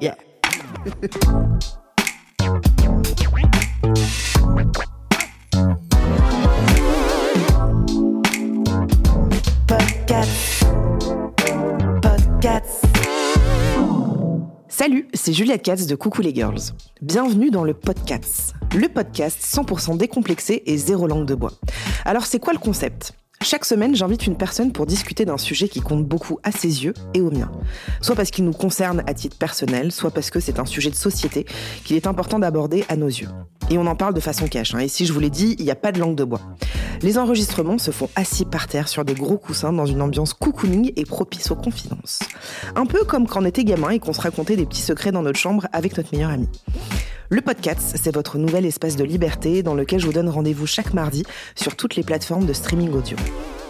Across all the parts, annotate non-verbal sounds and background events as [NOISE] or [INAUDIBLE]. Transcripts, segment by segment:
Yeah. [LAUGHS] Podcast. Podcast. Salut, c'est Juliette Katz de Coucou les Girls. Bienvenue dans le podcast. Le podcast 100% décomplexé et zéro langue de bois. Alors c'est quoi le concept? Chaque semaine, j'invite une personne pour discuter d'un sujet qui compte beaucoup à ses yeux et aux miens. Soit parce qu'il nous concerne à titre personnel, soit parce que c'est un sujet de société qu'il est important d'aborder à nos yeux. Et on en parle de façon cash. Hein. Et si je vous l'ai dit, il n'y a pas de langue de bois. Les enregistrements se font assis par terre sur des gros coussins dans une ambiance cocooning et propice aux confidences. Un peu comme quand on était gamin et qu'on se racontait des petits secrets dans notre chambre avec notre meilleur ami. Le podcast, c'est votre nouvel espace de liberté dans lequel je vous donne rendez-vous chaque mardi sur toutes les plateformes de streaming audio.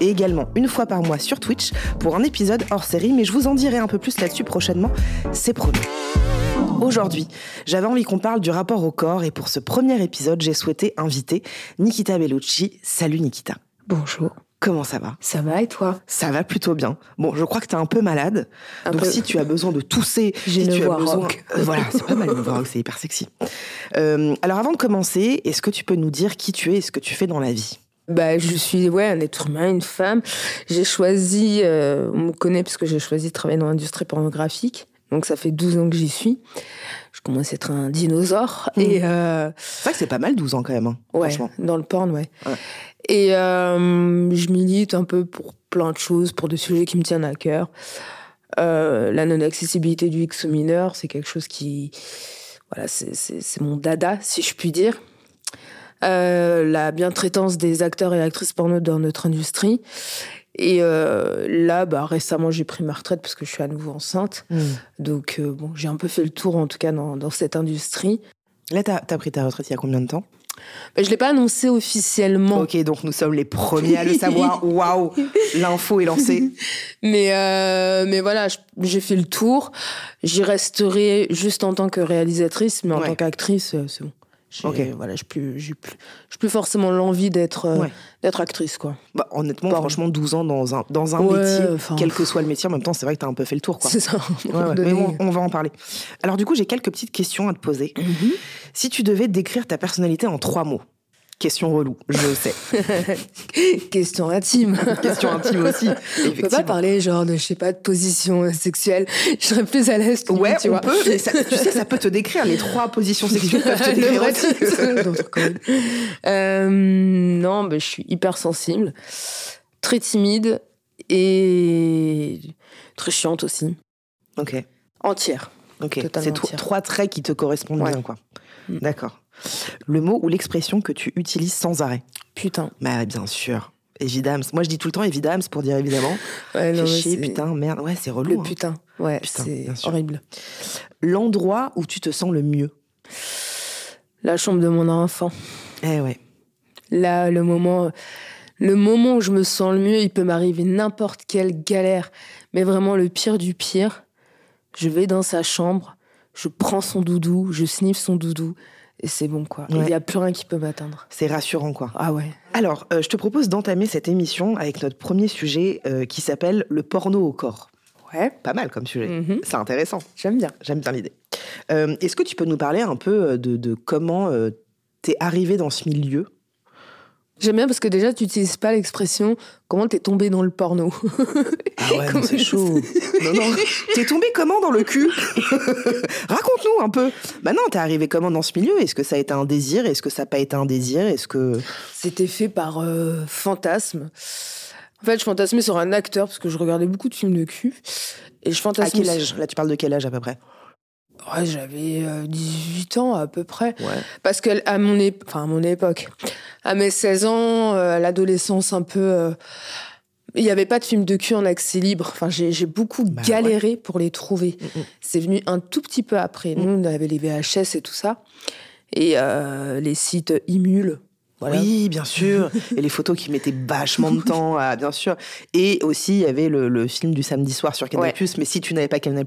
Et également une fois par mois sur Twitch pour un épisode hors série, mais je vous en dirai un peu plus là-dessus prochainement, c'est promis. Aujourd'hui, j'avais envie qu'on parle du rapport au corps et pour ce premier épisode, j'ai souhaité inviter Nikita Bellucci. Salut Nikita. Bonjour. Comment ça va Ça va et toi? Ça va plutôt bien. Bon, je crois que tu es un peu malade. Un donc peu. si tu as besoin de tousser, si tu as besoin, rock. Euh, voilà, c'est pas mal rock, c'est hyper sexy. Euh, alors avant de commencer, est-ce que tu peux nous dire qui tu es et ce que tu fais dans la vie? Bah, Je suis ouais, un être humain, une femme. J'ai choisi, euh, on me connaît parce que j'ai choisi de travailler dans l'industrie pornographique. Donc ça fait 12 ans que j'y suis. Je commence à être un dinosaure. Et euh, C'est vrai que c'est pas mal 12 ans quand même, hein, ouais, franchement. dans le porn, ouais. Ouais. Et euh, je milite un peu pour plein de choses, pour des sujets qui me tiennent à cœur. Euh, la non-accessibilité du X aux mineurs, c'est quelque chose qui. Voilà, c'est- mon dada, si je puis dire. La bientraitance des acteurs et actrices porno dans notre industrie. Et euh, là, bah, récemment, j'ai pris ma retraite parce que je suis à nouveau enceinte. Hmm. Donc, euh, bon, j'ai un peu fait le tour, en tout cas, dans, dans cette industrie. Là, t'as as pris ta retraite il y a combien de temps? Bah, je ne l'ai pas annoncé officiellement. Ok, donc nous sommes les premiers à le savoir. [LAUGHS] Waouh L'info est lancée. Mais, euh, mais voilà, j'ai fait le tour. J'y resterai juste en tant que réalisatrice, mais en Ouais. tant qu'actrice, c'est bon. J'ai Ok. voilà, plus, j'ai plus, plus forcément l'envie d'être euh, Ouais. d'être actrice, quoi. Bah, honnêtement, Pardon. franchement, 12 ans dans un, dans un Ouais, métier, quel que soit le métier, en même temps, c'est vrai que t'as un peu fait le tour. Quoi. C'est ça. [LAUGHS] Ouais, mais bon, on va en parler. Alors du coup, j'ai quelques petites questions à te poser. Mhm. Si tu devais décrire ta personnalité en trois mots, question relou, je le sais. [LAUGHS] Question intime. question intime aussi. On peut pas parler genre de, je sais pas, de position euh, sexuelle. Je serais plus à l'aise. Ouais, tu on vois. peut. mais ça- tu sais, ça peut te décrire. Les trois positions sexuelles peuvent te [LAUGHS] décrire aussi. Euh, non, bah, je suis hyper sensible, très timide et très chiante aussi. ok, Entière. ok. C'est trois traits qui te correspondent Ouais. bien, quoi. Mm. D'accord. Le mot ou l'expression que tu utilises sans arrêt. Putain. Bah bien sûr. Évidemment. Moi, je dis tout le temps évidemment pour dire évidemment. Ouais, non, putain, merde. Ouais, c'est relou. Le hein. putain. Ouais, Putain, c'est horrible. L'endroit où tu te sens le mieux. La chambre de mon enfant. Eh ouais. Là, le moment, le moment où je me sens le mieux, il peut m'arriver n'importe quelle galère, mais vraiment le pire du pire. Je vais dans sa chambre, je prends son doudou, je sniffe son doudou, et c'est bon quoi. Il Ouais. n'y a plus rien qui peut m'atteindre. C'est rassurant, quoi. Ah ouais. Alors, euh, je te propose d'entamer cette émission avec notre premier sujet euh, qui s'appelle le porno au corps. Ouais. Pas mal comme sujet. Mhm. C'est intéressant. J'aime bien. J'aime bien l'idée. Euh, Est-ce que tu peux nous parler un peu de, de comment t'es arrivé dans ce milieu? J'aime bien parce que déjà, tu n'utilises pas l'expression comment t'es tombé dans le porno? [LAUGHS] Ah ouais, Comment- c'est chaud. non, non. [LAUGHS] T'es tombé comment dans le cul [LAUGHS] Raconte-nous un peu. Bah non, t'es arrivé comment dans ce milieu? Est-ce que ça a été un désir? Est-ce que ça n'a pas été un désir? Est-ce que... C'était fait par euh, fantasme. En fait, je fantasmais sur un acteur parce que je regardais beaucoup de films de cul. Et je À fantasmais. quel âge? Là, tu parles de quel âge à peu près? Ouais, j'avais euh, 18 ans à peu près. Ouais. Parce que à mon, ép- enfin, à mon époque, à mes 16 ans, euh, à l'adolescence un peu, euh, Il n'y avait pas de films de cul en accès libre. Enfin, j'ai beaucoup Bah galéré pour les trouver. Mm, mm. C'est venu un tout petit peu après. Nous, on avait les VHS et tout ça. Et euh, les sites Imul. Voilà. Oui, bien sûr. Et les photos qui mettaient vachement de temps, à, bien sûr. Et aussi, il y avait le, le film du samedi soir sur Canal+. Ouais. Mais si tu n'avais pas Canal+,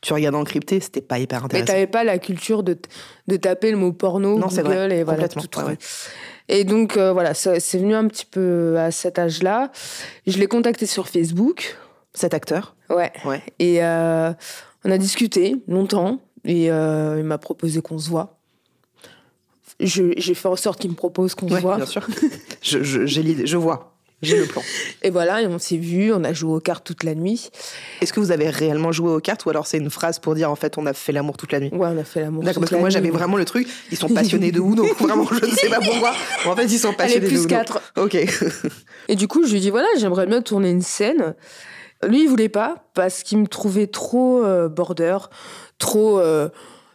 tu regardais encrypté, c'était pas hyper Mais intéressant. t'avais pas la culture de, de taper le mot porno, Non, Google vrai. et voilà, Complètement. tout Ouais. Et donc euh, voilà, c'est venu un petit peu à cet âge-là. Je l'ai contacté sur Facebook. Cet acteur Ouais. Ouais. Et euh, on a discuté longtemps et euh, il m'a proposé qu'on se voit. J'ai fait en sorte qu'il me propose qu'on Ouais, se voit. bien sûr. [LAUGHS] je, je, j'ai l'idée, je vois. J'ai le plan. Et voilà, et on s'est vu, on a joué aux cartes toute la nuit. Est-ce que vous avez réellement joué aux cartes ou alors c'est une phrase pour dire en fait on a fait l'amour toute la nuit? Ouais, on a fait l'amour. D'accord, parce que moi j'avais vraiment le truc, ils sont [LAUGHS] passionnés de où, donc vraiment je ne sais pas pourquoi. En fait ils sont Allez, passionnés de plus où. 4. Ok. Et du coup, je lui dis voilà, j'aimerais bien tourner une scène. Lui, il voulait pas parce qu'il me trouvait trop euh, border, trop euh,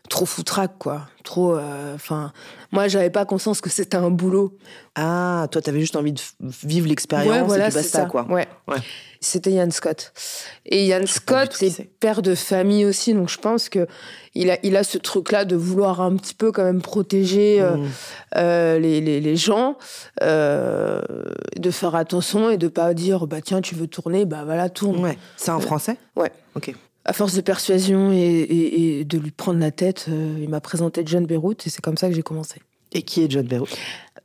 trop foutraque quoi, trop. euh, Enfin, moi, j'avais pas conscience que c'était un boulot. Ah, toi t'avais juste envie de vivre l'expérience ouais, voilà, et puis basta ça. quoi. Ouais. Ouais. C'était Yann Scott. Et pas Scott est père de famille aussi, donc je pense que il a, il a ce truc-là de vouloir un petit peu quand même protéger euh, Mm. euh, les, les, les gens, euh, de faire attention et de pas dire bah tiens tu veux tourner, bah voilà tourne. Ouais. C'est un français? Ouais. Ok. À force de persuasion et, et- et de lui prendre la tête, euh, il m'a présenté John Beyrouth et c'est comme ça que j'ai commencé. Et qui est John Beyrouth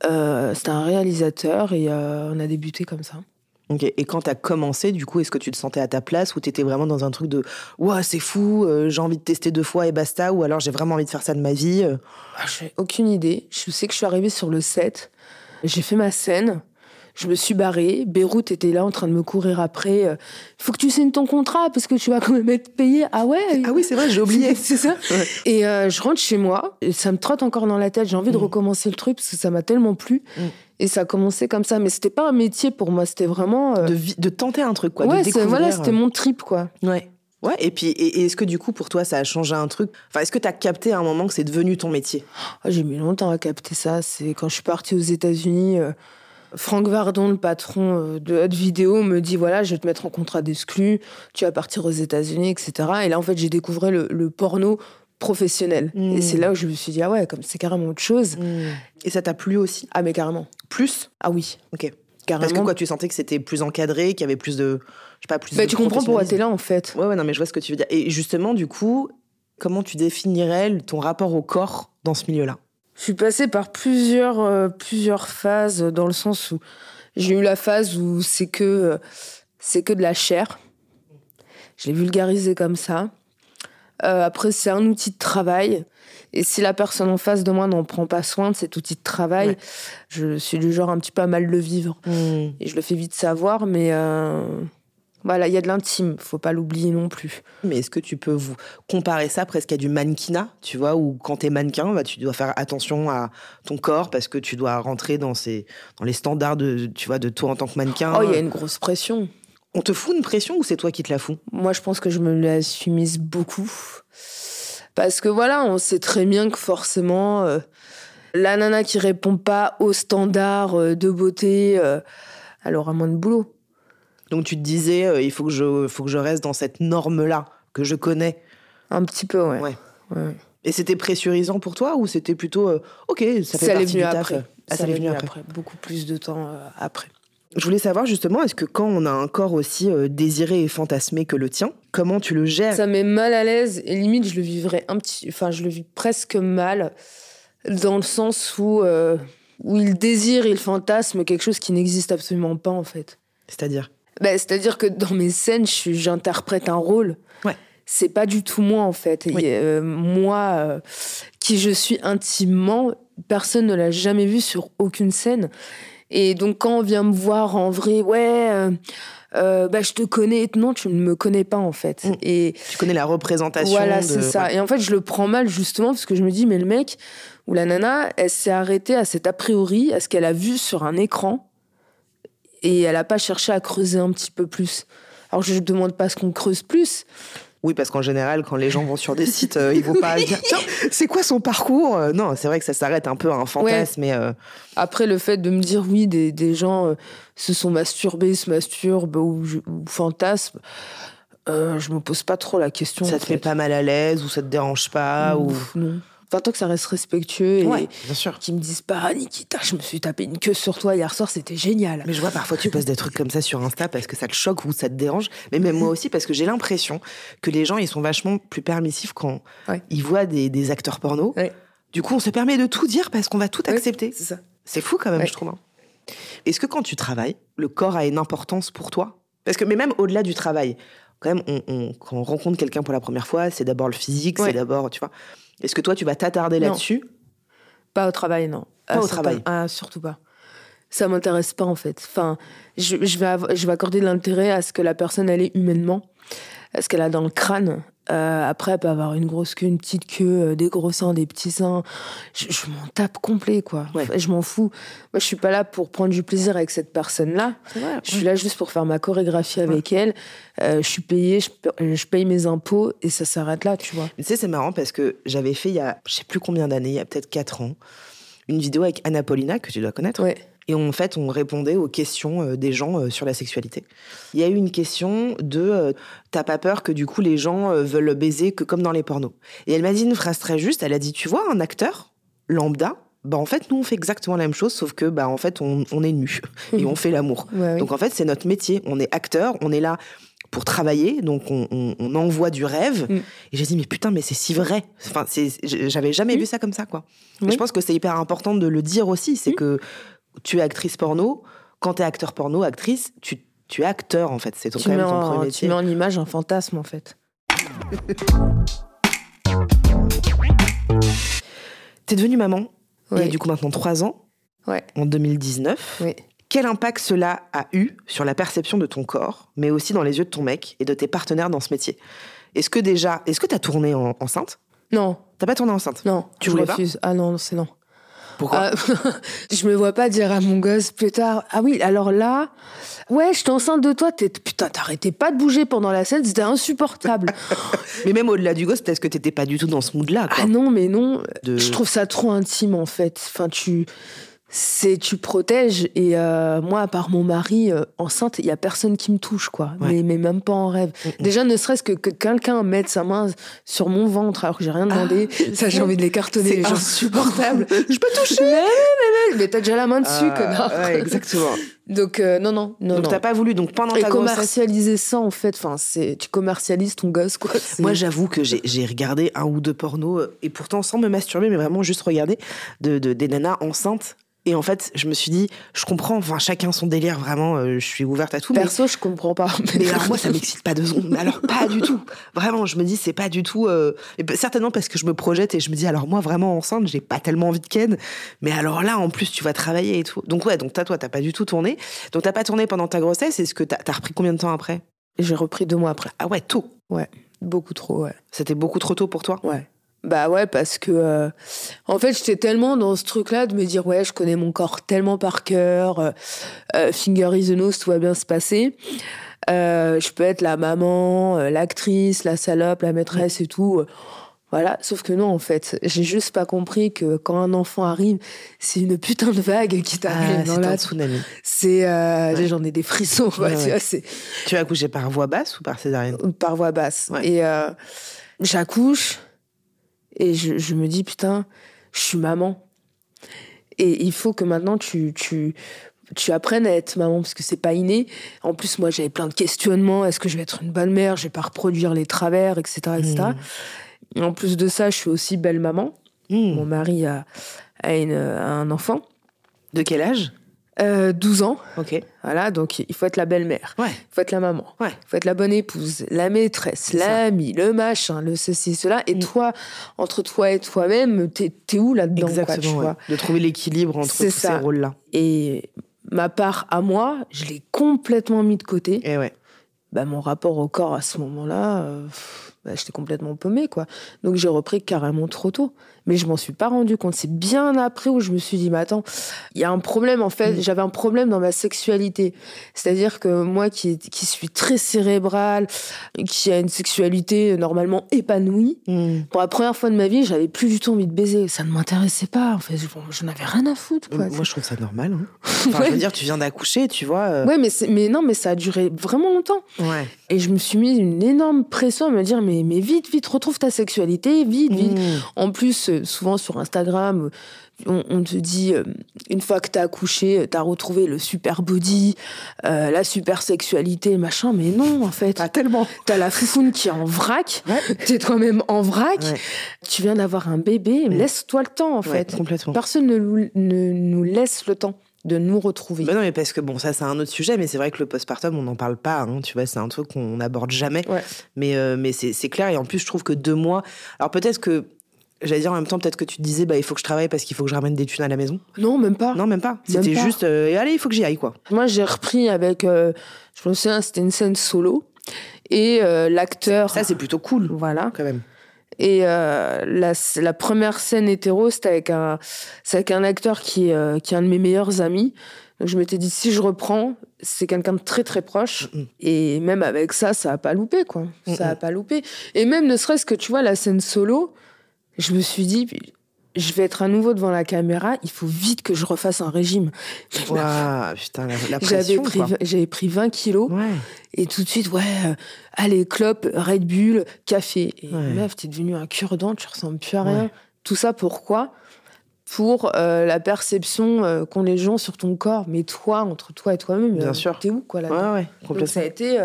Euh, C'était un réalisateur et euh, on a débuté comme ça. Et quand t'as commencé, du coup, est-ce que tu te sentais à ta place ou t'étais vraiment dans un truc de Ouah, c'est fou, j'ai envie de tester deux fois et basta ou alors j'ai vraiment envie de faire ça de ma vie Ah, J'ai aucune idée. Je sais que je suis arrivée sur le set. J'ai fait ma scène. Je me suis barrée. Beyrouth était là en train de me courir après. Il faut que tu signes ton contrat parce que tu vas quand même être payé. Ah ouais? Ah oui, c'est vrai, j'ai oublié. [LAUGHS] c'est ça. [LAUGHS] Ouais. Et euh, je rentre chez moi. Et ça me trotte encore dans la tête. J'ai envie de Mm. recommencer le truc parce que ça m'a tellement plu. Mm. Et ça a commencé comme ça. Mais c'était pas un métier pour moi. C'était vraiment. euh, De, tenter un truc, quoi. ouais, de découvrir. voilà, c'était euh, mon trip, quoi. Ouais. Ouais, et puis, et, et est-ce que du coup, pour toi, ça a changé un truc? Enfin, est-ce que t'as capté à un moment que c'est devenu ton métier? Ah, J'ai mis longtemps à capter ça. C'est quand je suis partie aux États-Unis. euh, Franck Vardon, le patron euh, de Hot Vidéo, me dit voilà, je vais te mettre en contrat d'exclus, tu vas partir aux États-Unis, etc. Et là, en fait, j'ai découvert le, le porno professionnel. Mm. Et c'est là où je me suis dit ah ouais, comme c'est carrément autre chose. Et ça t'a plu aussi? Ah mais carrément. Plus? Ah oui, Ok. carrément. Parce que quoi, tu sentais que c'était plus encadré, qu'il y avait plus de. Je sais pas, plus Bah, de tu comprends pourquoi t'es là en fait. Ouais, ouais, non, mais je vois ce que tu veux dire. Et justement, du coup, comment tu définirais ton rapport au corps dans ce milieu-là? Je suis passée par plusieurs, euh, plusieurs phases dans le sens où j'ai eu la phase où c'est que, euh, c'est que de la chair. Je l'ai vulgarisé comme ça. Euh, après, c'est un outil de travail. Et si la personne en face de moi n'en prend pas soin de cet outil de travail, Ouais. je suis du genre un petit peu à mal le vivre. Et je le fais vite savoir, mais voilà, il y a de l'intime, faut pas l'oublier non plus. Mais est-ce que tu peux vous comparer ça presque à du mannequinat, tu vois, où quand t'es mannequin, bah, tu dois faire attention à ton corps parce que tu dois rentrer dans, ces, dans les standards de, tu vois, de toi en tant que mannequin. Oh, il y a une grosse pression. On te fout une pression ou c'est toi qui te la fous? Moi, je pense que je me la suis mise beaucoup. Parce que voilà, on sait très bien que forcément, euh, la nana qui répond pas aux standards euh, de beauté, euh, elle aura moins de boulot. Donc tu te disais, euh, il faut que, je, faut que je reste dans cette norme-là que je connais. Un petit peu, ouais. Ouais. Ouais. Et c'était pressurisant pour toi ou c'était plutôt, euh, ok, ça fait Ça partie du taf après. Ah, ça l'est venu après. Beaucoup plus de temps euh, après. Je voulais savoir justement, est-ce que quand on a un corps aussi euh, désiré et fantasmé que le tien, comment tu le gères? Ça met mal à l'aise et limite, je le vivrais un petit. Enfin, je le vis presque mal dans le sens où, euh, où il désire, il fantasme quelque chose qui n'existe absolument pas en fait. C'est-à-dire? Bah, C'est-à-dire que dans mes scènes, j'interprète un rôle. Ouais. C'est pas du tout moi, en fait. Et, Oui. euh, moi, euh, qui je suis intimement, personne ne l'a jamais vu sur aucune scène. Et donc, quand on vient me voir en vrai, ouais, euh, euh, bah, je te connais. Non, tu ne me connais pas, en fait. Mm. Et Tu connais la représentation voilà, de... c'est ça. ouais. Et en fait, je le prends mal, justement, parce que je me dis, mais le mec ou la nana, elle s'est arrêtée à cet a priori, à ce qu'elle a vu sur un écran, et elle n'a pas cherché à creuser un petit peu plus. Alors, je ne demande pas ce qu'on creuse plus, Oui, parce qu'en général, quand les gens vont sur des sites, euh, ils vont pas dire tiens, c'est quoi son parcours? Euh, Non, c'est vrai que ça s'arrête un peu à un fantasme, mais euh, Après, le fait de me dire oui, des, des gens euh, se sont masturbés, se masturbent ou, ou fantasment, je me pose pas trop la question. ça te fait fait. pas mal à l'aise ou ça te dérange pas ou Non. Enfin, tant que ça reste respectueux et Ouais, qu'ils me disent pas, ah, Nikita, je me suis tapé une queue sur toi hier soir, c'était génial. Mais je vois parfois tu postes des trucs comme ça sur Insta parce que ça te choque ou ça te dérange. Mais même moi aussi parce que j'ai l'impression que les gens ils sont vachement plus permissifs quand Ouais. ils voient des, des acteurs porno. Ouais. Du coup, on se permet de tout dire parce qu'on va tout accepter. C'est ça. C'est fou quand même, je trouve. hein. Est-ce que quand tu travailles, le corps a une importance pour toi? Parce que, mais même au-delà du travail, quand même, on, on- quand on rencontre quelqu'un pour la première fois, c'est d'abord le physique, c'est d'abord, tu vois. Est-ce que toi, tu vas t'attarder là-dessus? Pas au travail, non. Pas au travail. Ah, surtout pas. Ça m'intéresse pas, en fait. Enfin, je, je vais, je vais accorder de l'intérêt à ce que la personne, elle est humainement, à ce qu'elle a dans le crâne. Euh, après, elle peut avoir une grosse queue, une petite queue, euh, des gros seins, des petits seins. Je, je m'en tape complet, quoi. Ouais. Enfin, je m'en fous. Moi, je suis pas là pour prendre du plaisir avec cette personne-là. Je suis là juste pour faire ma chorégraphie avec elle. Euh, je suis payée, je, pa- je paye mes impôts et ça s'arrête là, tu vois. Tu sais, c'est marrant parce que j'avais fait il y a, je sais plus combien d'années, il y a peut-être 4 ans, une vidéo avec Anna Paulina, que tu dois connaître. Ouais. Et en fait, on répondait aux questions euh, des gens euh, sur la sexualité. Il y a eu une question de euh, T'as pas peur que du coup les gens veulent baiser que comme dans les pornos? Et elle m'a dit une phrase très juste. Elle a dit Tu vois, un acteur lambda, bah en fait, nous on fait exactement la même chose, sauf que bah en fait, on, on est nus [LAUGHS] et on fait l'amour. Ouais, oui. Donc en fait, c'est notre métier. On est acteur, on est là pour travailler, donc on, on- on envoie du rêve. Mm. Et j'ai dit mais putain, mais c'est si vrai. Enfin, c'est, j'avais jamais Mm. vu ça comme ça, quoi. Et je pense que c'est hyper important de le dire aussi, c'est que tu es actrice porno. Quand tu es acteur porno, actrice, tu, tu es acteur en fait. C'est ton, tu, quand mets même ton en, premier tu métier. mets en image un fantasme, en fait. [LAUGHS] T'es devenue maman il y a du coup maintenant trois ans, Ouais. en 2019. Oui. Quel impact cela a eu sur la perception de ton corps, mais aussi dans les yeux de ton mec et de tes partenaires dans ce métier? Est-ce que déjà, est-ce que t'as tourné en- enceinte? Non, T'as pas tourné enceinte? Non. Tu je voulais pas. Ah non, c'est non. Pourquoi Ah, [LAUGHS] je me vois pas dire à mon gosse plus tard. Ah oui, alors là, ouais, je suis enceinte de toi. T'es, putain, t'arrêtais pas de bouger pendant la scène, c'était insupportable. [LAUGHS] Mais même au-delà du gosse, peut-être que t'étais pas du tout dans ce mood-là. quoi. ah non, mais non. De- Je trouve ça trop intime en fait. Enfin, tu, c'est, tu protèges. Et euh, moi, à part mon mari euh, enceinte, il y a personne qui me touche, quoi. Ouais. Mais, mais même pas en rêve. Mm, mm. Déjà, ne serait-ce que, que quelqu'un mette sa main sur mon ventre alors que j'ai rien demandé, ça j'ai envie de les cartonner. C'est insupportable. [LAUGHS] Je peux toucher Mais, mais, t'as déjà la main dessus, Ah, connard. ouais, exactement. [LAUGHS] Donc euh, non, non, non, Donc t'as pas voulu. Donc pendant Et ta grossesse, commercialiser ça en fait, enfin c'est tu commercialises ton gosse quoi. [LAUGHS] Moi, j'avoue que j'ai regardé un ou deux pornos, et pourtant sans me masturber, mais vraiment juste regarder de, de- des nanas enceintes. Et en fait, je me suis dit, je comprends, enfin, chacun son délire, vraiment, euh, je suis ouverte à tout. Mais, Perso, je comprends pas. mais alors, moi, ça m'excite pas deux secondes. Mais alors, pas du tout. Vraiment, je me dis, c'est pas du tout. euh, ben, certainement parce que je me projette et je me dis, alors, moi, vraiment enceinte, j'ai pas tellement envie de ken. Mais alors là, en plus, tu vas travailler et tout. Donc, ouais, donc, t'as, toi, t'as pas du tout tourné. Donc, t'as pas tourné pendant ta grossesse. Est-ce que t'as, t'as repris combien de temps après? J'ai repris deux mois après. Ah ouais, tôt? Ouais, beaucoup trop. Ouais. C'était beaucoup trop tôt pour toi? Ouais. Bah ouais, parce que euh, en fait, j'étais tellement dans ce truc-là de me dire ouais, je connais mon corps tellement par cœur, euh, euh, finger is the nose, tout va bien se passer. Euh, je peux être la maman, l'actrice, la salope, la maîtresse et tout. Voilà, sauf que non, en fait, j'ai juste pas compris que quand un enfant arrive, c'est une putain de vague qui t'arrive Ah, dans la un tsunami. C'est, euh, Ouais. j'en ai des frissons, quoi, Ouais, tu ouais. vois, Tu as accouché par voix basse ou par césarienne? Par voix basse. Et euh, j'accouche et je, je me dis, putain, je suis maman. Et il faut que maintenant tu, tu, tu apprennes à être maman parce que c'est pas inné. En plus, moi, j'avais plein de questionnements. Est-ce que je vais être une bonne mère? Je vais pas reproduire les travers, etc. etc. Et en plus de ça, je suis aussi belle maman. Hmm. Mon mari a, a, une- a un enfant, De quel âge? Euh, 12 ans. Ok. Voilà, donc il faut être la belle-mère. Ouais. Il faut être la maman. Ouais. Il faut être la bonne épouse, la maîtresse, l'amie, le machin, le ceci, cela. Et Mm. toi, entre toi et toi-même, t'es es où là-dedans quoi, tu Exactement. ouais. vois De trouver l'équilibre entre tous ça. ces rôles-là. Et ma part à moi, je l'ai complètement mis de côté. Et ouais. Bah, mon rapport au corps à ce moment-là, euh, bah, j'étais complètement paumée, quoi. Donc j'ai repris carrément trop tôt. Mais je m'en suis pas rendu compte. C'est bien après où je me suis dit, mais attends, il y a un problème, en fait. Mm. J'avais un problème dans ma sexualité. C'est-à-dire que moi, qui, qui suis très cérébrale, qui a une sexualité normalement épanouie, mm. pour la première fois de ma vie, j'avais plus du tout envie de baiser. Ça ne m'intéressait pas, en fait. Je, n'avais rien à foutre, quoi. Moi, je trouve ça normal. Hein. [LAUGHS] Enfin, je veux dire, tu viens d'accoucher, tu vois. Euh. Ouais, mais, mais non, mais ça a duré vraiment longtemps. Ouais. Et je me suis mis une énorme pression à me dire, mais, mais vite, vite, retrouve ta sexualité, vite, vite. Mmh. En plus, euh, souvent sur Instagram, on, te dit, euh, une fois que t'as accouché, t'as retrouvé le super body, euh, la super sexualité, machin. Mais non, en fait. Pas tellement. T'as la foufoune qui est en vrac. T'es toi-même en vrac. Tu viens d'avoir un bébé. Laisse-toi le temps, en fait. Complètement. Personne ne, ne nous laisse le temps de nous retrouver. Ben non, mais parce que bon, ça c'est un autre sujet, mais c'est vrai que le postpartum, on n'en parle pas, hein, tu vois, c'est un truc qu'on n'aborde jamais. Mais, euh, mais c'est clair, et en plus, je trouve que deux mois. Alors peut-être que. J'allais dire en même temps, peut-être que tu te disais, bah, il faut que je travaille parce qu'il faut que je ramène des thunes à la maison. Non, même pas. Non, même pas. C'était juste, euh, allez, il faut que j'y aille, quoi. Moi, j'ai repris avec, euh, je me souviens, c'était une scène solo. Et l'acteur. Ça, c'est plutôt cool. Voilà. Quand même. Et euh, la, la, première scène hétéro, c'était avec un, avec un acteur qui, euh, qui est un de mes meilleurs amis. Donc je m'étais dit, si je reprends, c'est quelqu'un de très très proche. Et même avec ça, ça a pas loupé, quoi. Ça a pas loupé. Et même ne serait-ce que, tu vois, la scène solo, je me suis dit, je vais être à nouveau devant la caméra, il faut vite que je refasse un régime. putain, la, pression, J'avais pris, 20 kilos. Et tout de suite, ouais, euh, allez, clope, Red Bull, café. Et meuf, t'es devenu un cure-dent, tu ressembles plus à rien. Tout ça pourquoi? Pour euh, la perception euh, qu'ont les gens sur ton corps. Mais toi, entre toi et toi-même, Bien sûr. t'es où, quoi, là Ouais, ouais, complètement. ça a été...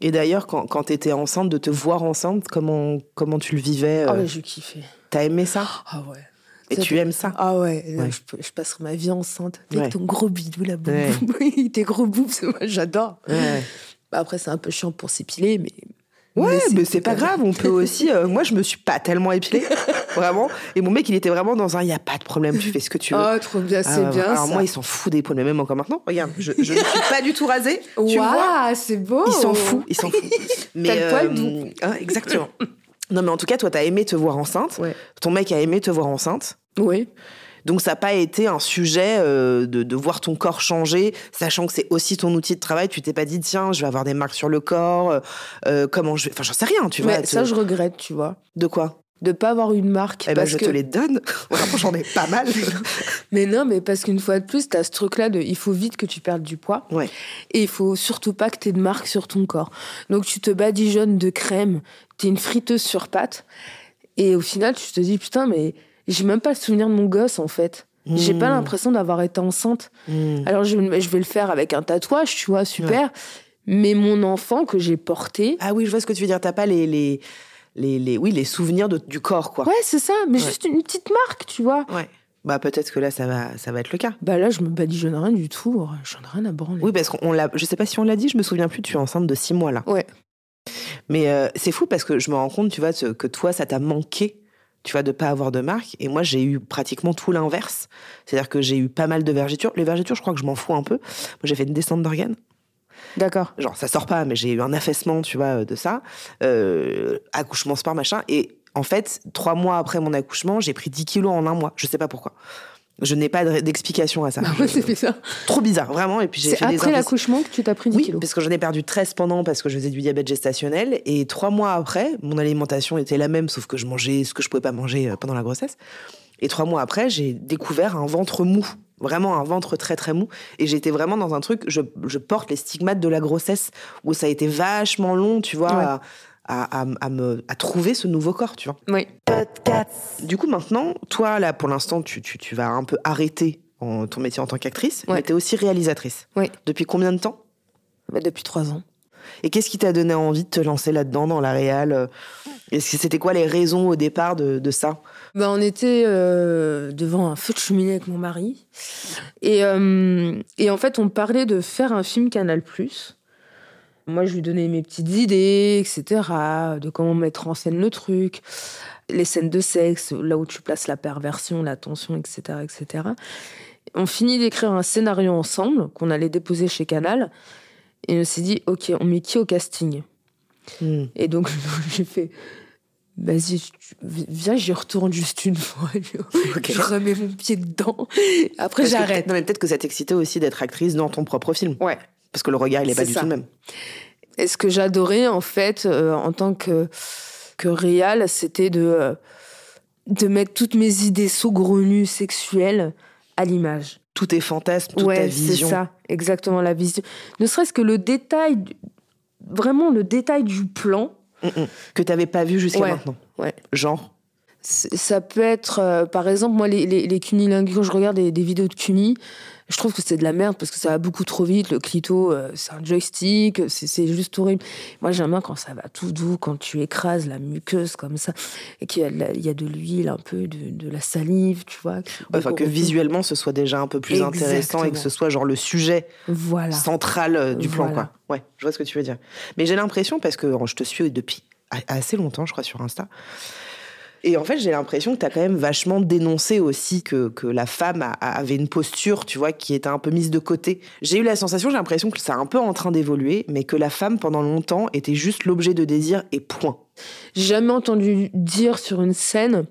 Et d'ailleurs, quand, quand tu étais enceinte, de te voir enceinte, comment, comment tu le vivais Ah ouais, j'ai kiffé. T'as aimé ça? Ah ouais. Et tu aimes ça? Ah ouais, Je, je, passerai ma vie enceinte avec ton gros bidou là, Oui, tes [LAUGHS] gros boubs, [LAUGHS] moi j'adore. Bah, après, c'est un peu chiant pour s'épiler, mais. Ouais, mais c'est pas grave. On peut aussi. Euh, moi, je me suis pas tellement épilée, [LAUGHS] vraiment. Et mon mec, il était vraiment dans un. Il y a pas de problème. Tu fais ce que tu veux. Oh, trop bien, c'est ah, bien. Alors moi, il s'en fout des mais même encore maintenant. Regarde, je, je ne suis pas du tout rasée. Vois c'est beau. Il s'en fout. Il s'en fout. [LAUGHS] Mais le poil doux. Hein, exactement. Non, mais en tout cas, toi, t'as aimé te voir enceinte. Ton mec a aimé te voir enceinte. Oui. Donc ça n'a pas été un sujet euh, de, voir ton corps changer, sachant que c'est aussi ton outil de travail. Tu t'es pas dit tiens, je vais avoir des marques sur le corps, euh, euh, comment je vais, enfin j'en sais rien, tu vois. Ça je regrette, tu vois. De quoi? De pas avoir une marque. Eh ben, je te les donne. [LAUGHS] j'en ai pas mal. [LAUGHS] mais non, mais parce qu'une fois de plus, tu as ce truc-là de il faut vite que tu perdes du poids. Ouais. Et il faut surtout pas que tu aies de marque sur ton corps. Donc tu te badigeonnes de crème, tu es une friteuse sur pâte. Et au final, tu te dis putain, mais j'ai même pas le souvenir de mon gosse en fait. J'ai pas hmm. l'impression d'avoir été enceinte. Hmm. Alors je, je, vais le faire avec un tatouage, tu vois, super. Mais mon enfant que j'ai porté. Ah oui, je vois ce que tu veux dire. T'as pas les, les, les, oui, les souvenirs du corps, quoi. Ouais, c'est ça. Mais juste une petite marque, tu vois. Ouais. Bah peut-être que là ça va ça va être le cas. Bah là je me badigeonne rien du tout, j'en ai rien à branler. Oui parce qu'on l'a je sais pas si on l'a dit, je me souviens plus, tu es enceinte de six mois là. Ouais. Mais euh, c'est fou parce que je me rends compte, tu vois, que toi ça t'a manqué tu vois, de pas avoir de marque. Et moi, j'ai eu pratiquement tout l'inverse. C'est-à-dire que j'ai eu pas mal de vergetures. Les vergetures, je crois que je m'en fous un peu. Moi, j'ai fait une descente d'organes. D'accord. Genre, ça sort pas, mais j'ai eu un affaissement, tu vois, de ça. Euh, accouchement sport, machin. Et en fait, trois mois après mon accouchement, j'ai pris 10 kilos en un mois. Je sais pas pourquoi. Je n'ai pas d'explication à ça. [LAUGHS] Bah c'est bizarre. Trop bizarre, vraiment. Et puis j'ai après l'accouchement que tu t'as pris 10 oui, parce que j'en ai perdu 13 pendant parce que je faisais du diabète gestationnel. Et trois mois après, mon alimentation était la même, sauf que je mangeais ce que je pouvais pas manger euh, pendant la grossesse. Et trois mois après, j'ai découvert un ventre mou. Vraiment un ventre très très mou. Et j'étais vraiment dans un truc, je, je, porte les stigmates de la grossesse, où ça a été vachement long, tu vois à, me, à trouver ce nouveau corps, tu vois. Oui. Du coup, maintenant, toi, là, pour l'instant, tu, tu, tu, vas un peu arrêter en, ton métier en tant qu'actrice, mais tu es aussi réalisatrice. Oui. Depuis combien de temps? Bah, Depuis trois ans. Et qu'est-ce qui t'a donné envie de te lancer là-dedans, dans la réal? Est-ce que c'était quoi les raisons au départ de, de ça? Bah, On était euh, devant un feu de cheminée avec mon mari. Et, euh, et en fait, on parlait de faire un film Canal+. Moi, je lui donnais mes petites idées, etc., de comment mettre en scène le truc, les scènes de sexe, là où tu places la perversion, la tension, etc., etc. On finit d'écrire un scénario ensemble qu'on allait déposer chez Canal et on s'est dit, ok, on met qui au casting? Hmm. Et donc, [LAUGHS] j'ai fait, vas-y, viens, j'y retourne juste une fois. [LAUGHS] Je remets mon pied dedans. Après, j'arrête. Non, mais peut-être que ça t'excitait aussi d'être actrice dans ton propre film. Ouais. Parce que le regard, il n'est pas du tout le même. Et ce que j'adorais, en fait, euh, en tant que, que réal, c'était de, euh, de mettre toutes mes idées saugrenues sexuelles à l'image. Tout tes fantasmes, toute ta vision. c'est ça, exactement la vision. Ne serait-ce que le détail, vraiment le détail du plan. Mm, mm. que tu n'avais pas vu jusqu'à maintenant. Ouais. Genre ça peut être, euh, par exemple, moi, les, les, les cunilingues, quand je regarde des, des, vidéos de cuni, je trouve que c'est de la merde parce que ça va beaucoup trop vite. Le clito, euh, c'est un joystick, c'est juste horrible. Moi, j'aime bien quand ça va tout doux, quand tu écrases la muqueuse comme ça, et qu'il y, y, a de l'huile, un peu de, de, la salive, tu vois. enfin, que visuellement, ce soit déjà un peu plus intéressant et que ce soit genre le sujet voilà. central euh, du plan, quoi. Ouais, je vois ce que tu veux dire. Mais j'ai l'impression, parce que je te suis depuis assez longtemps, je crois, sur Insta, et en fait, j'ai l'impression que tu as quand même vachement dénoncé aussi que, que la femme avait une posture, tu vois, qui était un peu mise de côté. J'ai eu la sensation, j'ai l'impression que c'est un peu en train d'évoluer, mais que la femme, pendant longtemps, était juste l'objet de désir et point. J'ai jamais entendu dire sur une scène,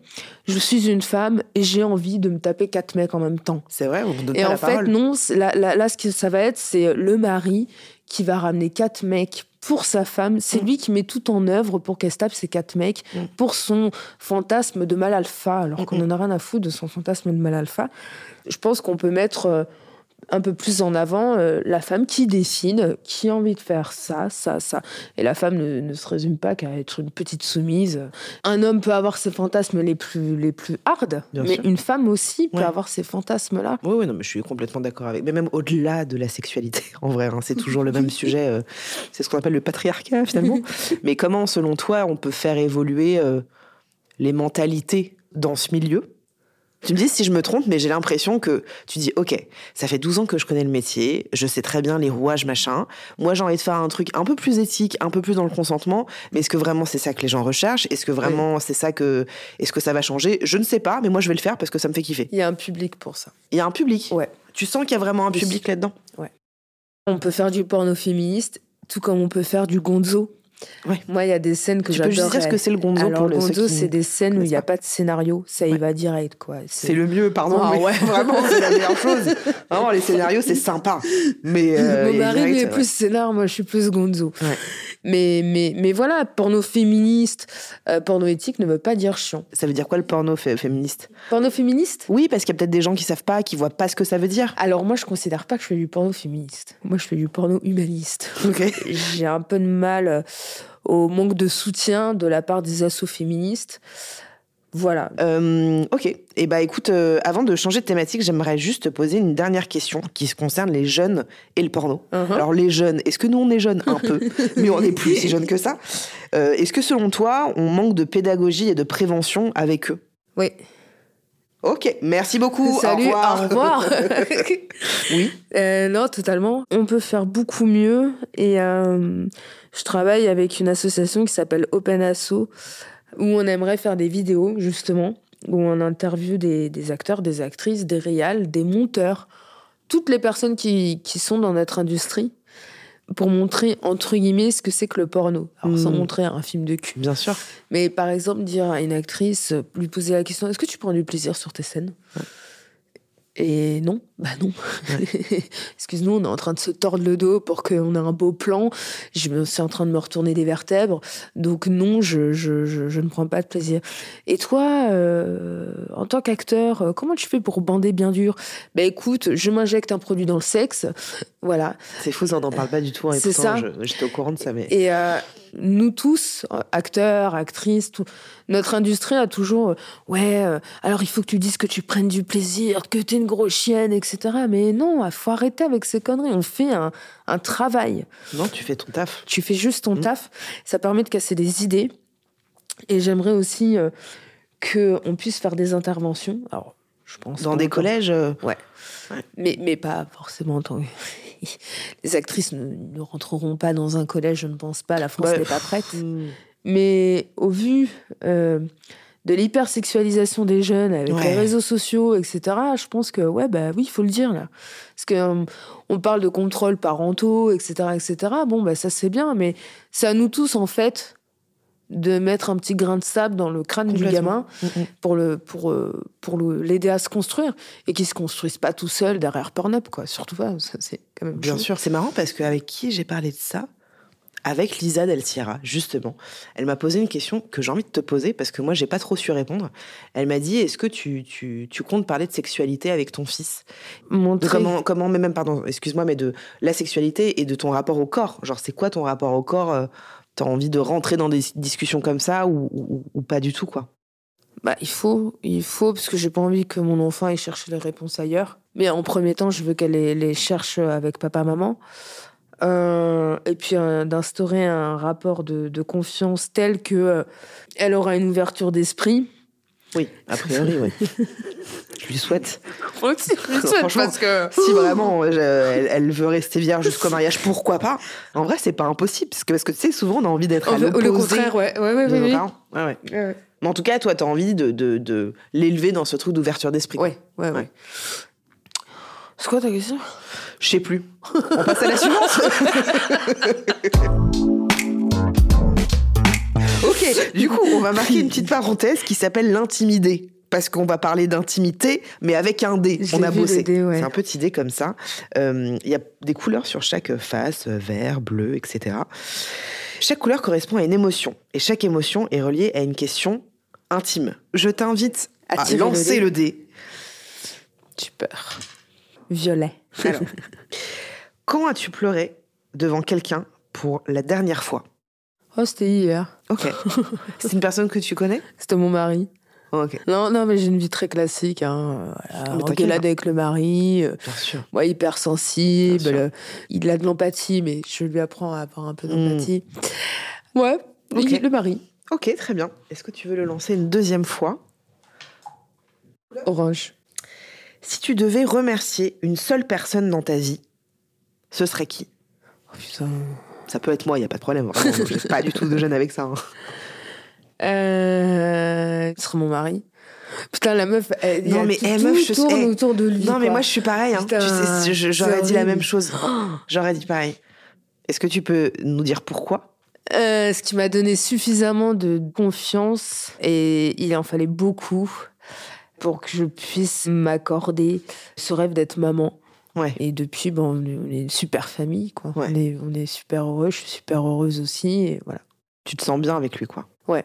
je suis une femme et j'ai envie de me taper quatre mecs en même temps. C'est vrai, on donne Et en fait, non, là, là, ce que ça va être, c'est le mari qui va ramener quatre mecs pour sa femme. C'est mm. lui qui met tout en œuvre pour qu'elle tape ces quatre mecs, mm. pour son fantasme de mal alpha, alors qu'on en a rien à foutre de son fantasme de mal alpha. Je pense qu'on peut mettre euh, un peu plus en avant euh, la femme qui décide, qui a envie de faire ça, ça, ça. Et la femme ne, se résume pas qu'à être une petite soumise. Un homme peut avoir ses fantasmes les plus, les plus hard, mais une femme aussi peut avoir ces fantasmes-là. Oui, oui, non, mais je suis complètement d'accord avec. Mais même au-delà de la sexualité, [LAUGHS] en vrai, hein, c'est toujours le même [LAUGHS] sujet. Euh, c'est ce qu'on appelle le patriarcat, finalement. [LAUGHS] mais comment, selon toi, on peut faire évoluer euh, les mentalités dans ce milieu? Tu me dis si je me trompe, mais j'ai l'impression que tu dis, OK, ça fait 12 ans que je connais le métier, je sais très bien les rouages, machin. Moi, j'ai envie de faire un truc un peu plus éthique, un peu plus dans le consentement. Mais est-ce que vraiment c'est ça que les gens recherchent? Est-ce que vraiment c'est ça que. Est-ce que ça va changer? Je ne sais pas, mais moi, je vais le faire parce que ça me fait kiffer. Il y a un public pour ça. Il y a un public Ouais. Tu sens qu'il y a vraiment un public là-dedans? Ouais. On peut faire du porno féministe, tout comme on peut faire du gonzo. Moi, il y a des scènes que j'adore. Tu peux juste dire ce que c'est le gonzo Alors, pour le gonzo, c'est des scènes où il n'y a pas de scénario, ça y va direct, quoi. C'est le mieux, pardon. Ah, ouais. [LAUGHS] vraiment, c'est la meilleure chose. Vraiment, les scénarios, c'est sympa. Mais euh, Mon mari est plus scénar, moi, je suis plus gonzo. Mais, mais, mais voilà, porno féministe, euh, porno éthique ne veut pas dire chiant. Ça veut dire quoi le porno féministe? Porno féministe? Oui, parce qu'il y a peut-être des gens qui savent pas, qui voient pas ce que ça veut dire. Alors moi, je considère pas que je fais du porno féministe. Moi, je fais du porno humaniste. Ok. J'ai un peu de mal euh, au manque de soutien de la part des assos féministes. Voilà. Euh, ok. Et eh bah écoute, euh, avant de changer de thématique, j'aimerais juste te poser une dernière question qui se concerne les jeunes et le porno. Uh-huh. Alors les jeunes, est-ce que nous on est jeunes un peu, [LAUGHS] mais on n'est plus si jeunes que ça euh, Est-ce que selon toi, on manque de pédagogie et de prévention avec eux? Oui. Ok, merci beaucoup. Salut, au revoir. Au revoir. [LAUGHS] oui. non, totalement. On peut faire beaucoup mieux et je travaille avec une association qui s'appelle Open Asso, où on aimerait faire des vidéos, justement, où on interviewe des, des acteurs, des actrices, des réals, des monteurs, toutes les personnes qui, qui, sont dans notre industrie, pour montrer, entre guillemets, ce que c'est que le porno. Alors, sans hmm. montrer un film de cul. Bien sûr. Mais par exemple, dire à une actrice, lui poser la question est-ce que tu prends du plaisir sur tes scènes? Et non, [LAUGHS] bah non. [LAUGHS] Excuse-nous, on est en train de se tordre le dos pour qu'on ait un beau plan. Je suis en train de me retourner des vertèbres. Donc non, je, je, je, ne prends pas de plaisir. Et toi, euh, en tant qu'acteur, euh, comment tu fais pour bander bien dur? Bah écoute, je m'injecte un produit dans le sexe. Voilà. C'est fou, on n'en parle pas du tout. Hein, C'est ça. J'étais au courant de ça. Mais... Et euh, nous tous, acteurs, actrices, notre industrie a toujours, ouais, alors il faut que tu dises que tu prennes du plaisir, que tu es une grosse chienne, etc. Mais non, il faut arrêter avec ces conneries. On fait un, un travail. Non, tu fais ton taf. Tu fais juste ton mmh. taf. Ça permet de casser des idées. Et j'aimerais aussi euh, qu'on puisse faire des interventions. Alors, je pense. Dans des collèges euh, ouais. Mais, mais pas forcément tant. [LAUGHS] Les actrices ne, rentreront pas dans un collège, je ne pense pas. La France n'est pas prête. Mais au vu euh, de l'hypersexualisation des jeunes avec Ouais. les réseaux sociaux, etc. Je pense que ouais, bah oui, il faut le dire là, parce que euh, on parle de contrôles parentaux, etc., etc. Bon, bah ça c'est bien, mais c'est à nous tous en fait de mettre un petit grain de sable dans le crâne du gamin Mm, mm. pour le pour euh, pour l'aider à se construire et qu'il se construise pas tout seul derrière Pornhub quoi. Surtout pas, ça c'est quand même Bien chaud. sûr, c'est marrant parce qu'avec qui j'ai parlé de ça? Avec Lisa Del Sierra, justement. Elle m'a posé une question que j'ai envie de te poser parce que moi, j'ai pas trop su répondre. Elle m'a dit Est-ce que tu, tu, tu comptes parler de sexualité avec ton fils? Montrer comment, comment, mais même, pardon, excuse-moi, mais de la sexualité et de ton rapport au corps. Genre, c'est quoi ton rapport au corps? Euh, T'as envie de rentrer dans des discussions comme ça ou, ou- ou pas du tout, quoi? Bah, il faut, il faut, parce que j'ai pas envie que mon enfant ait cherché les réponses ailleurs. Mais en premier temps, je veux qu'elle les, les cherche avec papa-maman. Euh, et puis euh, d'instaurer un rapport de, de confiance tel que euh, elle aura une ouverture d'esprit. Oui, a priori, oui. [LAUGHS] je lui souhaite. Moi aussi, je le souhaite, Franchement, parce que Si vraiment je- elle, elle veut rester vierge jusqu'au mariage, pourquoi pas? En vrai, c'est pas impossible. Parce que, parce que tu sais, souvent, on a envie d'être à le, l'opposé le contraire, ouais, ouais, ouais, de ouais, nos ouais. Ouais, Mais en tout cas, toi, t'as envie de, de, de l'élever dans ce truc d'ouverture d'esprit. ouais, ouais, ouais. C'est quoi ta question? Je sais plus. On passe à la suivante. [LAUGHS] ok, du coup, on va marquer une petite parenthèse qui s'appelle l'intimidé. Parce qu'on va parler d'intimité, mais avec un dé. On a bossé. ouais. C'est un petit dé comme ça. Euh, Il y a des couleurs sur chaque face, euh, vert, bleu, etc. Chaque couleur correspond à une émotion. Et chaque émotion est reliée à une question intime. Je t'invite À à, tirer le lancer dé. le dé. Super. Violet. Alors, [LAUGHS] quand as-tu pleuré devant quelqu'un pour la dernière fois? Oh, c'était hier. Ok. [LAUGHS] C'est une personne que tu connais? C'était mon mari. Oh, Ok. Non, non, mais j'ai une vie très classique. Hein. Voilà, hein. avec le mari, euh, Bien sûr. moi hypersensible. Bien sûr. euh, il a de l'empathie, mais je lui apprends à avoir un peu d'empathie. Ouais, Ok. il- le mari. Ok, très bien. Est-ce que tu veux le lancer une deuxième fois? Orange. Si tu devais remercier une seule personne dans ta vie, ce serait qui? Oh putain. Ça peut être moi, il n'y a pas de problème. Vraiment, j'ai pas du tout de gêne avec ça. hein. Euh, ce serait mon mari. Putain, la meuf, elle, y Non, a mais, tout, eh, meuf, je- tourne autour de lui. Non, mais moi, je suis pareil. hein. Tu sais, je- J'aurais dit la même chose. J'aurais dit pareil. Est-ce que tu peux nous dire pourquoi? Euh, ce qui m'a donné suffisamment de confiance et il en fallait beaucoup pour que je puisse m'accorder ce rêve d'être maman. Ouais. Et depuis, bon, on est- on est une super famille, quoi. Ouais. On, est, on est super heureux, je suis super heureuse aussi, et voilà. Tu te sens bien avec lui, quoi. Ouais.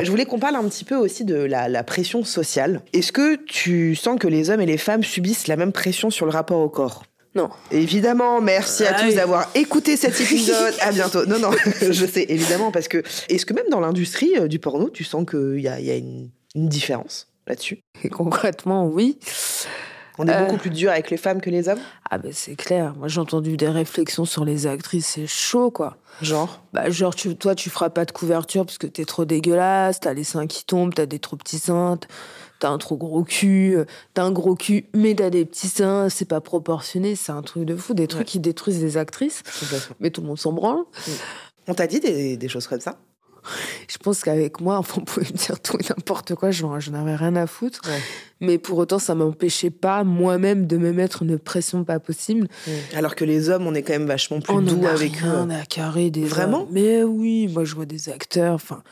Je voulais qu'on parle un petit peu aussi de la, la pression sociale. Est-ce que tu sens que les hommes et les femmes subissent la même pression sur le rapport au corps? Non. Évidemment, merci à Ah tous oui. d'avoir écouté cet [LAUGHS] épisode. à bientôt. Non, non, [LAUGHS] je sais, évidemment, parce que est-ce que même dans l'industrie euh, du porno, tu sens qu'il y a, y a une, une différence là-dessus? Et [LAUGHS] concrètement, oui. On est Euh. beaucoup plus dur avec les femmes que les hommes? Ah ben c'est clair. Moi j'ai entendu des réflexions sur les actrices, c'est chaud quoi. Genre? Bah genre tu, toi tu feras pas de couverture parce que t'es trop dégueulasse, t'as les seins qui tombent, t'as des trop petits seins, t'as un trop gros cul, euh, t'as un gros cul mais t'as des petits seins, c'est pas proportionné, c'est un truc de fou, des trucs Ouais. qui détruisent les actrices, mais tout le monde s'en branle. On t'a dit des, des choses comme ça? Je pense qu'avec moi, [LAUGHS] on pouvait me dire tout et n'importe quoi, j'en j'en avais rien à foutre. Ouais. Mais pour autant, ça m'empêchait pas moi-même de me mettre une pression pas possible. Alors que les hommes, on est quand même vachement plus on doux en a avec eux. rien à carrer des Vraiment? hommes. Mais oui, moi je vois des acteurs. Enfin,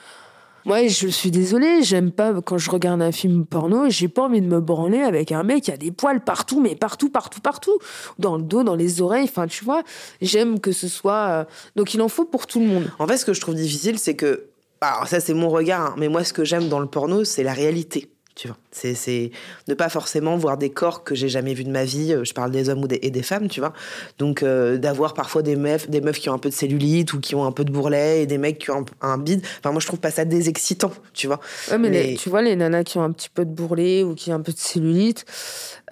moi je suis désolée, j'aime pas quand je regarde un film porno, j'ai pas envie de me branler avec un mec qui a des poils partout, mais partout, partout, partout, dans le dos, dans les oreilles. Enfin, tu vois, j'aime que ce soit. euh, Donc il en faut pour tout le monde. En fait, ce que je trouve difficile, c'est que. Alors, ça, c'est mon regard, hein, mais moi, ce que j'aime dans le porno, c'est la réalité. Tu vois, c'est c'est ne pas forcément voir des corps que j'ai jamais vus de ma vie. euh, Je parle des hommes ou des, et des femmes, tu vois. Donc, euh, d'avoir parfois des meufs, des meufs qui ont un peu de cellulite ou qui ont un peu de bourrelet et des mecs qui ont un, un bide. Enfin, moi, je trouve pas ça désexcitant, tu vois. Ouais, mais, Mais- les- tu vois, les nanas qui ont un petit peu de bourrelet ou qui ont un peu de cellulite,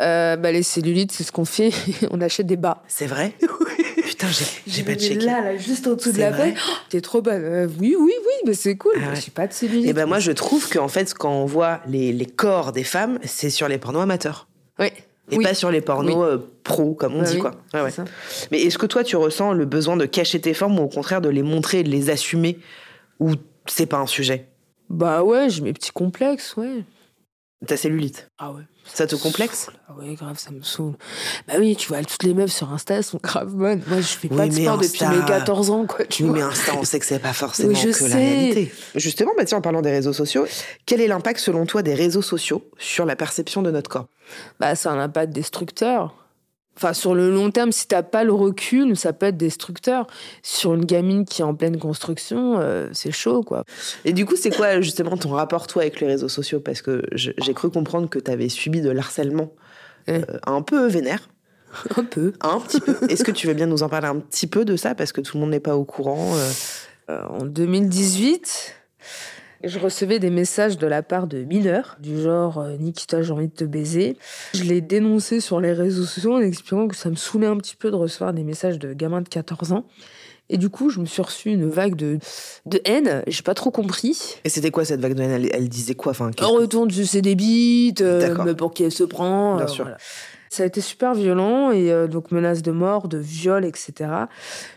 euh, bah, les cellulites, c'est ce qu'on fait, [LAUGHS] on achète des bas. C'est vrai? [LAUGHS] Putain, j'ai- pas Mais checké. Là, là, juste en dessous de la veille, oh, t'es trop bonne. Euh, oui, oui, oui, mais c'est cool. Ah ouais. J'ai pas de cellulite. Et ben moi, je trouve qu'en fait, quand on voit les, les corps des femmes, c'est sur les pornos amateurs. Ouais. Et Oui. pas sur les pornos Oui. euh, pros, comme on Bah dit, oui, quoi. Ouais, ça. Mais est-ce que toi, tu ressens le besoin de cacher tes formes ou au contraire de les montrer et de les assumer Ou C'est pas un sujet? Bah ouais, j'ai mes petits complexes, ouais. Ta cellulite. Ah ouais. Ça te complexe? Ah ouais, grave, ça me saoule. Bah oui, tu vois, toutes les meufs sur Insta, elles sont grave bonnes. Moi, je fais Oui, pas de sport depuis mes 14 ans, quoi. Tu Oui, vois. mais Insta, on sait que c'est pas forcément Oui, je que la réalité. Justement, bah tiens, en parlant des réseaux sociaux, quel est l'impact selon toi des réseaux sociaux sur la perception de notre corps? Bah, a un impact destructeur. Enfin, sur le long terme, si t'as pas le recul, ça peut être destructeur. Sur une gamine qui est en pleine construction, euh, c'est chaud, quoi. Et du coup, c'est quoi justement ton rapport toi avec les réseaux sociaux? Parce que j'ai cru comprendre que tu avais subi de l'harcèlement euh, un peu vénère, [LAUGHS] Un peu. un petit peu. Est-ce que tu veux bien nous en parler un petit peu de ça? Parce que tout le monde n'est pas au courant. Euh, en 2018, je recevais des messages de la part de mineurs, du genre euh, Nikita, j'ai envie de te baiser. Je l'ai dénoncé sur les réseaux sociaux en expliquant que ça me saoulait un petit peu de recevoir des messages de gamins de 14 ans. Et du coup, je me suis reçu une vague de, de haine. J'ai pas trop compris. Et c'était quoi cette vague de haine? Elle, elle disait quoi? Enfin, qu'est-ce En que- retour du c'est des bites, euh, pour qui elle se prend. Bien euh, sûr. voilà. Ça a été super violent et euh, donc menace de mort, de viol, etc.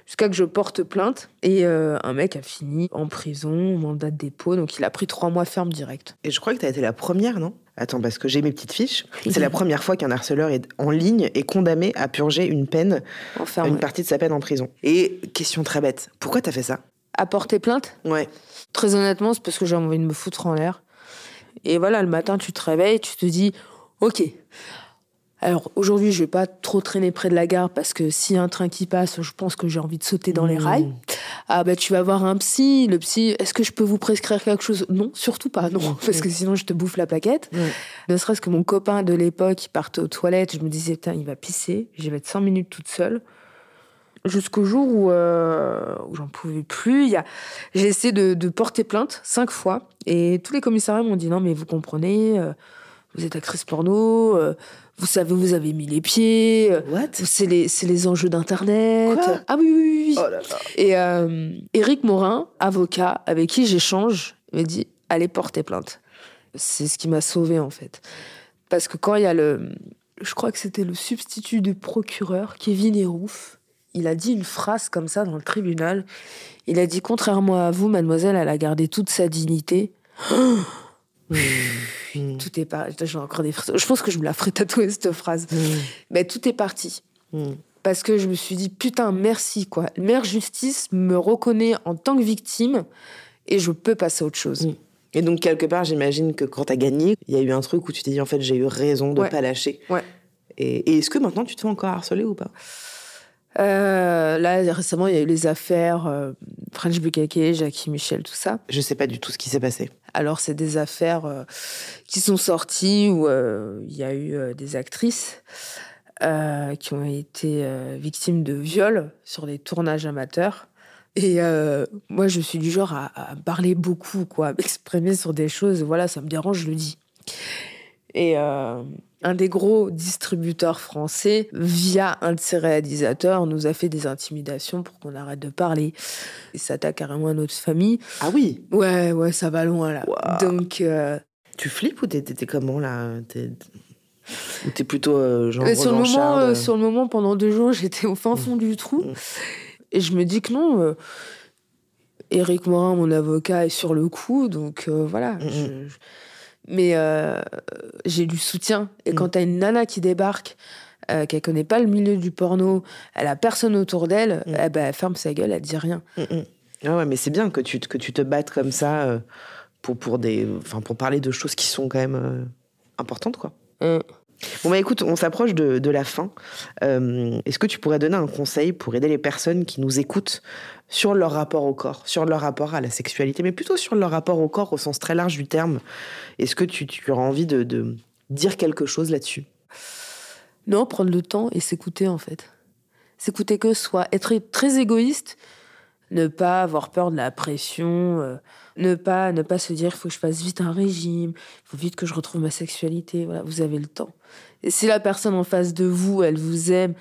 Jusqu'à que je porte plainte et euh, un mec a fini en prison, mandat de dépôt, donc il a pris trois mois ferme direct. Et je crois que tu as été la première, non? Attends, parce que j'ai mes petites fiches. [LAUGHS] C'est la première fois qu'un harceleur est en ligne et condamné à purger une peine, Enfin, une ouais. partie de sa peine en prison. Et question très bête, pourquoi t'as fait ça? À porter plainte, Ouais. très honnêtement, c'est parce que j'ai envie de me foutre en l'air. Et voilà, le matin, tu te réveilles, tu te dis, ok. Alors aujourd'hui, je vais pas trop traîner près de la gare parce que s'il y a un train qui passe, je pense que j'ai envie de sauter dans les Mmh. rails. Ah bah tu vas voir un psy, le psy, est-ce que je peux vous prescrire quelque chose? Non, surtout pas, non, parce que sinon je te bouffe la plaquette. Ouais. Ne serait-ce que mon copain de l'époque, il partait aux toilettes, je me disais, putain, il va pisser, je vais être 5 minutes toute seule. Jusqu'au jour où, euh, où j'en pouvais plus, a... j'ai essayé de, de porter plainte cinq fois et tous les commissariats m'ont dit non mais vous comprenez, euh, vous êtes actrice porno, euh, vous savez où vous avez mis les pieds, euh, What? c'est les, c'est les enjeux d'Internet. Quoi? Ah oui, oui, oui. Oh là là. Et euh, Éric Morin, avocat, avec qui j'échange, m'a dit allez porter plainte. C'est ce qui m'a sauvé en fait. Parce que quand il y a le. Je crois que c'était le substitut du procureur, Kevin Hérouf, il a dit une phrase comme ça dans le tribunal. Il a dit Contrairement à vous, mademoiselle, elle a gardé toute sa dignité. [GASPS] Mmh. Tout est parti. J'ai encore des frissons. Je pense que je me la ferai tatouer cette phrase. Mais tout est parti. Mmh. Parce que je me suis dit, putain, merci, quoi. Mère Justice me reconnaît en tant que victime et je peux passer à autre chose. Mm. Et donc, quelque part, j'imagine que quand t'as gagné, il y a eu un truc où tu t'es dit, en fait, j'ai eu raison de Ouais. pas lâcher. Ouais. Et, et est-ce que maintenant, tu te fais encore harceler ou pas? Euh, là, récemment, il y a eu les affaires euh, French Bukake, Jackie Michel, tout ça. Je sais pas du tout ce qui s'est passé. Alors, c'est des affaires euh, qui sont sorties où euh, il y a eu euh, des actrices qui ont été victimes de viols sur des tournages amateurs. Et moi, je suis du genre à, parler beaucoup, quoi, à m'exprimer sur des choses. Voilà, ça me dérange, je le dis. Et un des gros distributeurs français, via un de ses réalisateurs, nous a fait des intimidations pour qu'on arrête de parler. Il s'attaque carrément à notre famille. Ah oui Ouais, ouais, ça va loin là. Donc, euh, Tu flippes ou t'es, comment là T'es- Ou t'es plutôt euh, genre mais sur, le moment, revancharde euh, sur le moment, pendant deux jours, [LAUGHS] j'étais au fin fond du trou. Mm. Et je me dis que non. Éric Morin, mon avocat, est sur le coup. Donc voilà. Mm, je- je- Mais euh, j'ai du soutien. Et Mm. quand t'as une nana qui débarque, euh, qu'elle connaît pas le milieu du porno, elle a personne autour d'elle, Mm. eh ben, elle ferme sa gueule, elle dit rien. Mm, mm. Ah ouais, mais c'est bien que tu, te- que tu te battes comme ça euh, pour, pour, des, pour parler de choses qui sont quand même euh, importantes, quoi. Bon, bah écoute, on s'approche de, de la fin. Euh, Est-ce que tu pourrais donner un conseil pour aider les personnes qui nous écoutent sur leur rapport au corps, sur leur rapport à la sexualité, mais plutôt sur leur rapport au corps au sens très large du terme? Est-ce que tu, tu auras envie de, de dire quelque chose là-dessus? Non, prendre le temps et s'écouter en fait. S'écouter que soi, être très égoïste, ne pas avoir peur de la pression, euh, ne pas ne pas se dire il faut que je fasse vite un régime, il faut vite que je retrouve ma sexualité. Voilà, vous avez le temps. Et si la personne en face de vous, elle vous aime,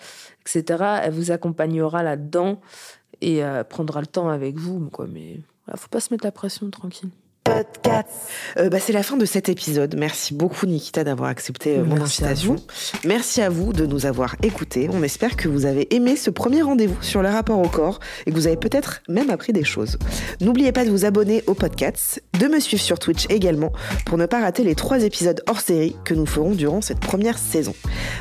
etc., elle vous accompagnera là-dedans et euh, prendra le temps avec vous. Quoi. Mais voilà, faut pas se mettre la pression tranquille. Podcast. Euh, bah, c'est la fin de cet épisode. Merci beaucoup Nikita d'avoir accepté euh, mon Merci à invitation. Merci à vous de nous avoir écoutés. On espère que vous avez aimé ce premier rendez-vous sur le rapport au corps et que vous avez peut-être même appris des choses. N'oubliez pas de vous abonner au podcast, de me suivre sur Twitch également pour ne pas rater les trois épisodes hors série que nous ferons durant cette première saison.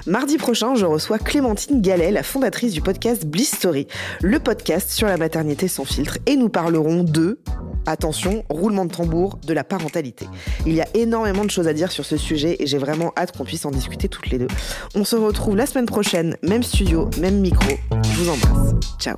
Mardi prochain, je reçois Clémentine Gallet, la fondatrice du podcast Bliss Story, le podcast sur la maternité sans filtre, et nous parlerons de Attention, roulement de tambour, de la parentalité. Il y a énormément de choses à dire sur ce sujet et j'ai vraiment hâte qu'on puisse en discuter toutes les deux. On se retrouve la semaine prochaine, même studio, même micro. Je vous embrasse. Ciao.